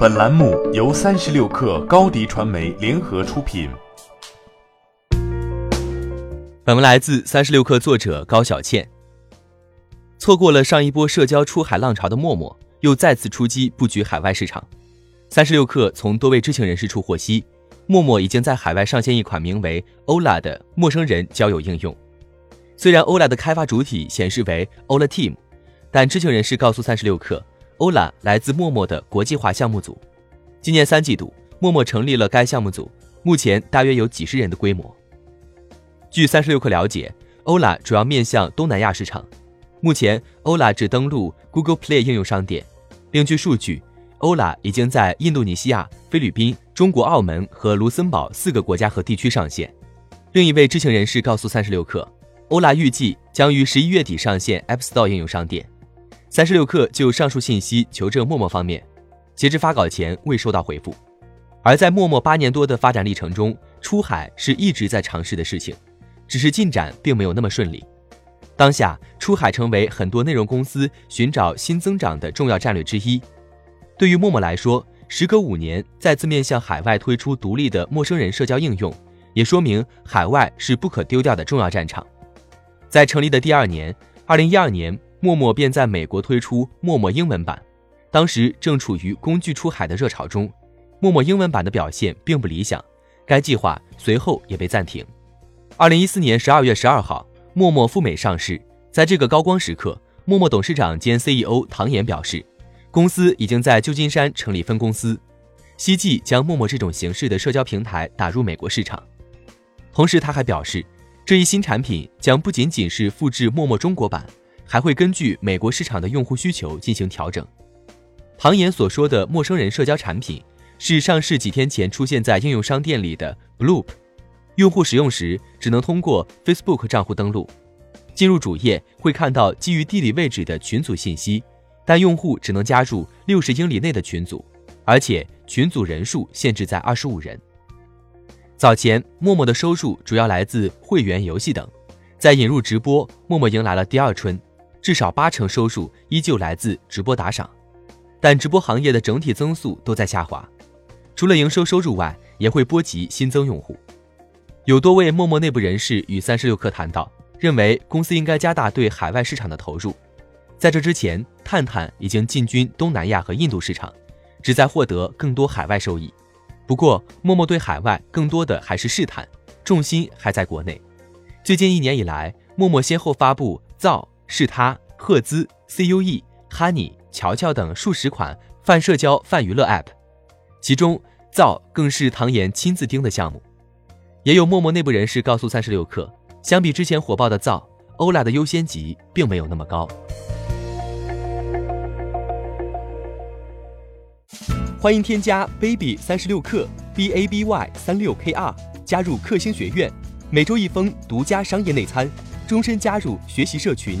本栏目由三十六氪高低传媒联合出品。本文来自三十六氪作者高小倩。错过了上一波社交出海浪潮的陌陌，又再次出击布局海外市场。三十六氪从多位知情人士处获悉，陌陌已经在海外上线一款名为 Ola 的陌生人交友应用。虽然 Ola 的开发主体显示为 Ola Team，但知情人士告诉三十六氪。欧拉来自陌陌的国际化项目组，今年三季度，陌陌成立了该项目组，目前大约有几十人的规模。据三十六氪了解，欧拉主要面向东南亚市场，目前欧拉只登陆 Google Play 应用商店。另据数据，欧拉已经在印度尼西亚、菲律宾、中国澳门和卢森堡四个国家和地区上线。另一位知情人士告诉三十六氪，欧拉预计将于十一月底上线 App Store 应用商店。三十六氪就上述信息求证陌陌方面，截至发稿前未收到回复。而在陌陌八年多的发展历程中，出海是一直在尝试的事情，只是进展并没有那么顺利。当下，出海成为很多内容公司寻找新增长的重要战略之一。对于陌陌来说，时隔五年再次面向海外推出独立的陌生人社交应用，也说明海外是不可丢掉的重要战场。在成立的第二年，二零一二年。陌陌便在美国推出陌陌英文版，当时正处于工具出海的热潮中，陌陌英文版的表现并不理想，该计划随后也被暂停。二零一四年十二月十二号，陌陌赴美上市，在这个高光时刻，陌陌董事长兼 CEO 唐岩表示，公司已经在旧金山成立分公司，希冀将陌陌这种形式的社交平台打入美国市场。同时，他还表示，这一新产品将不仅仅是复制陌陌中国版。还会根据美国市场的用户需求进行调整。唐岩所说的陌生人社交产品，是上市几天前出现在应用商店里的 Bloop，用户使用时只能通过 Facebook 账户登录，进入主页会看到基于地理位置的群组信息，但用户只能加入六十英里内的群组，而且群组人数限制在二十五人。早前，陌陌的收入主要来自会员游戏等，在引入直播，陌陌迎来了第二春。至少八成收入依旧来自直播打赏，但直播行业的整体增速都在下滑。除了营收收入外，也会波及新增用户。有多位陌陌内部人士与三十六氪谈到，认为公司应该加大对海外市场的投入。在这之前，探探已经进军东南亚和印度市场，旨在获得更多海外收益。不过，陌陌对海外更多的还是试探，重心还在国内。最近一年以来，陌陌先后发布造。是他、赫兹、Cue、Honey、乔乔等数十款泛社交、泛娱乐 App，其中造更是唐岩亲自盯的项目。也有陌陌内部人士告诉三十六氪，相比之前火爆的造，欧拉的优先级并没有那么高。欢迎添加 baby 三十六氪 b a b y 三六 k r 加入克星学院，每周一封独家商业内参，终身加入学习社群。